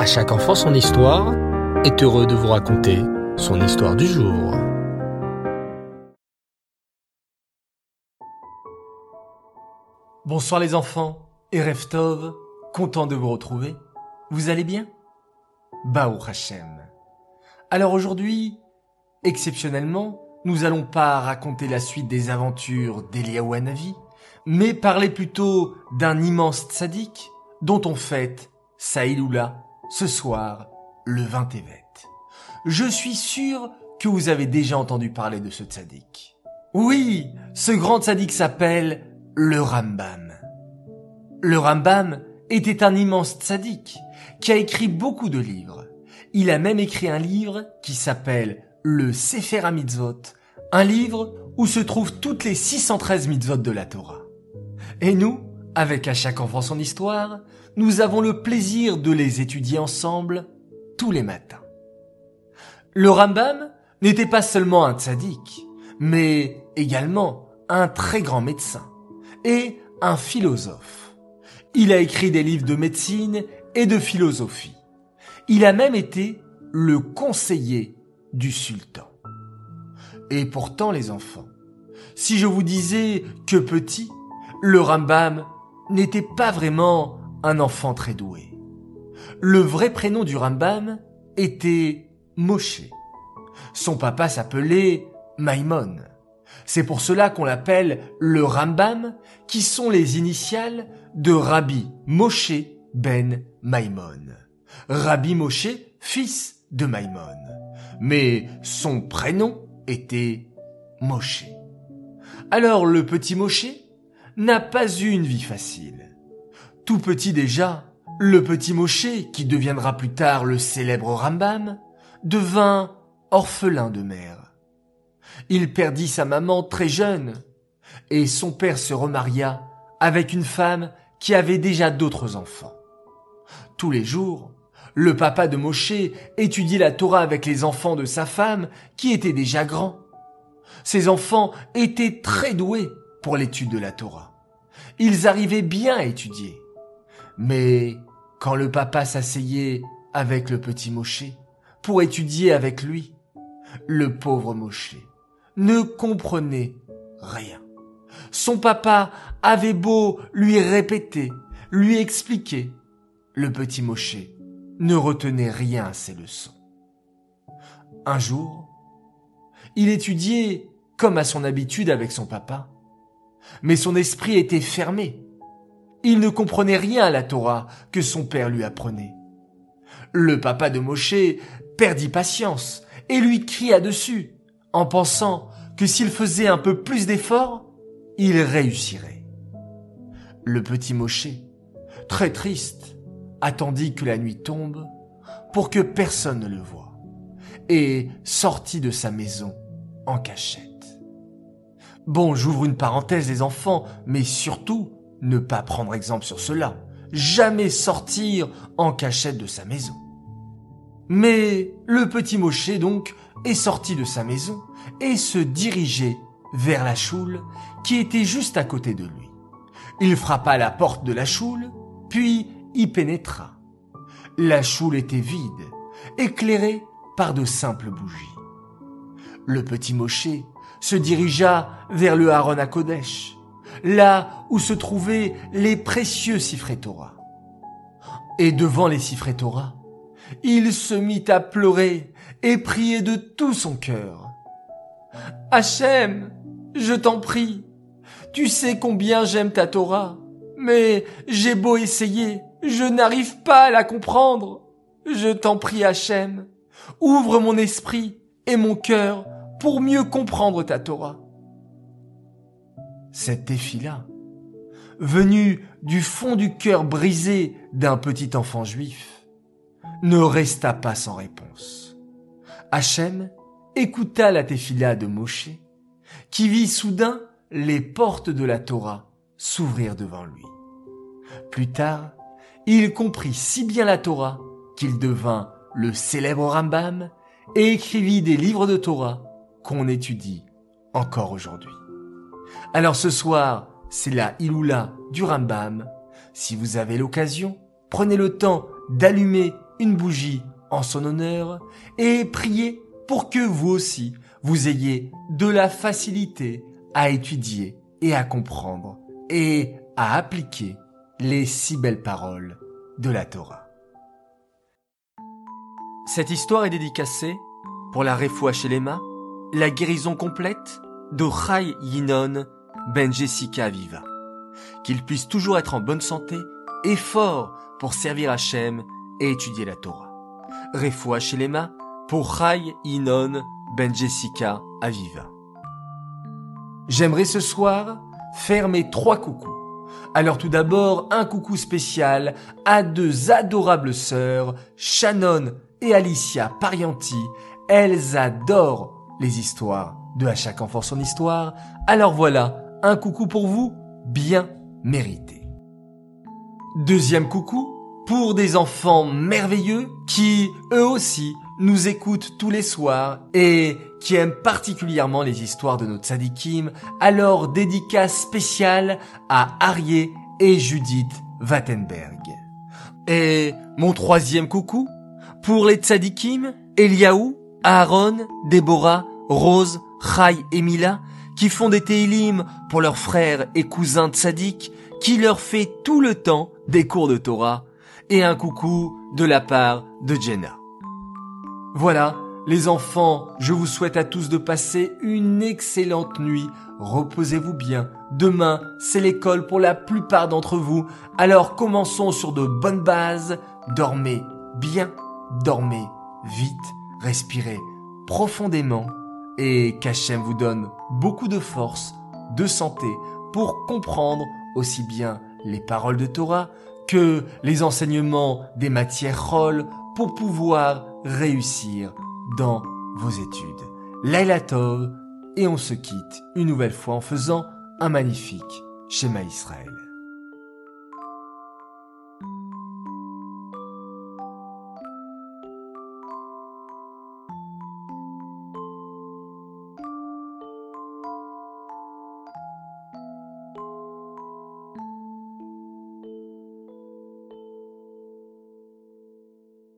À chaque enfant son histoire est heureux de vous raconter son histoire du jour. Bonsoir les enfants et Reftov, content de vous retrouver. Vous allez bien? Baou Hachem. Alors aujourd'hui, exceptionnellement, nous allons pas raconter la suite des aventures d'Eliaou Hanavi, mais parler plutôt d'un immense tzaddik dont on fête Saïloula ce soir, le 20 Tevet. Je suis sûr que vous avez déjà entendu parler de ce tzaddik. Oui, ce grand tzaddik s'appelle le Rambam. Le Rambam était un immense tzaddik qui a écrit beaucoup de livres. Il a même écrit un livre qui s'appelle le Sefer HaMitzvot, un livre où se trouvent toutes les 613 mitzvot de la Torah. Et nous, avec à chaque enfant son histoire, nous avons le plaisir de les étudier ensemble tous les matins. Le Rambam n'était pas seulement un tzaddik, mais également un très grand médecin et un philosophe. Il a écrit des livres de médecine et de philosophie. Il a même été le conseiller du sultan. Et pourtant, les enfants, si je vous disais que petit, le Rambam n'était pas vraiment un enfant très doué. Le vrai prénom du Rambam était Moshe. Son papa s'appelait Maimon. C'est pour cela qu'on l'appelle le Rambam, qui sont les initiales de Rabbi Moshe ben Maimon. Rabbi Moshe, fils de Maimon. Mais son prénom était Moshe. Alors le petit Moshe n'a pas eu une vie facile. Tout petit déjà, le petit Moshe, qui deviendra plus tard le célèbre Rambam, devint orphelin de mère. Il perdit sa maman très jeune, et son père se remaria avec une femme qui avait déjà d'autres enfants. Tous les jours, le papa de Moshe étudiait la Torah avec les enfants de sa femme qui étaient déjà grands. Ces enfants étaient très doués pour l'étude de la Torah. Ils arrivaient bien à étudier. Mais quand le papa s'asseyait avec le petit Moshe pour étudier avec lui, le pauvre Moshe ne comprenait rien. Son papa avait beau lui répéter, lui expliquer, le petit Moshe ne retenait rien à ses leçons. Un jour, il étudiait comme à son habitude avec son papa, mais son esprit était fermé il ne comprenait rien à la Torah que son père lui apprenait. Le papa de Moshe perdit patience et lui cria dessus, en pensant que s'il faisait un peu plus d'efforts, il réussirait. Le petit Moshe, très triste, attendit que la nuit tombe pour que personne ne le voie, et sortit de sa maison en cachette. Bon, j'ouvre une parenthèse les enfants, mais surtout, ne pas prendre exemple sur cela, jamais sortir en cachette de sa maison. Mais le petit Moshe donc est sorti de sa maison et se dirigeait vers la choule qui était juste à côté de lui. Il frappa la porte de la choule, puis y pénétra. La choule était vide, éclairée par de simples bougies. Le petit Moshe se dirigea vers le Haron à Kodesh, là où se trouvaient les précieux siffrés Torah. Et devant les siffrés Torah, il se mit à pleurer et prier de tout son cœur. Hachem, je t'en prie, tu sais combien j'aime ta Torah, mais j'ai beau essayer, je n'arrive pas à la comprendre. Je t'en prie Hachem, ouvre mon esprit et mon cœur pour mieux comprendre ta Torah. Cette défi-là, venue du fond du cœur brisé d'un petit enfant juif, ne resta pas sans réponse. Hachem écouta la téfila de Moshe, qui vit soudain les portes de la Torah s'ouvrir devant lui. Plus tard, il comprit si bien la Torah qu'il devint le célèbre Rambam et écrivit des livres de Torah qu'on étudie encore aujourd'hui. Alors ce soir, c'est la Iloula du Rambam. Si vous avez l'occasion, prenez le temps d'allumer une bougie en son honneur et priez pour que vous aussi, vous ayez de la facilité à étudier et à comprendre et à appliquer les si belles paroles de la Torah. Cette histoire est dédicacée pour la Refoua Shelema, la guérison complète de Chai Yinon Ben Jessica Viva. Qu'il puisse toujours être en bonne santé et fort pour servir Hachem et étudier la Torah. Refoua Shelema pour Chai Yinon Ben Jessica Aviva. J'aimerais ce soir faire mes trois coucous. Alors tout d'abord, un coucou spécial à deux adorables sœurs, Shannon et Alicia Parianti. Elles adorent les histoires de À chaque enfant son histoire. Alors voilà, un coucou pour vous, bien mérité. Deuxième coucou pour des enfants merveilleux qui, eux aussi, nous écoutent tous les soirs et qui aiment particulièrement les histoires de nos tzadikim, alors dédicace spéciale à Arié et Judith Wattenberg. Et mon troisième coucou pour les tzadikim, Eliaou, Aaron, Déborah, Rose, Chai et Mila, qui font des télim pour leurs frères et cousins tzadik, qui leur fait tout le temps des cours de Torah, et un coucou de la part de Jenna. Voilà, les enfants, je vous souhaite à tous de passer une excellente nuit. Reposez-vous bien. Demain, c'est l'école pour la plupart d'entre vous. Alors commençons sur de bonnes bases. Dormez bien, dormez vite, respirez profondément et qu'Hachem vous donne beaucoup de force, de santé pour comprendre aussi bien les paroles de Torah que les enseignements des matières rôles pour pouvoir réussir dans vos études. Laila Tov, et on se quitte une nouvelle fois en faisant un magnifique schéma Israël.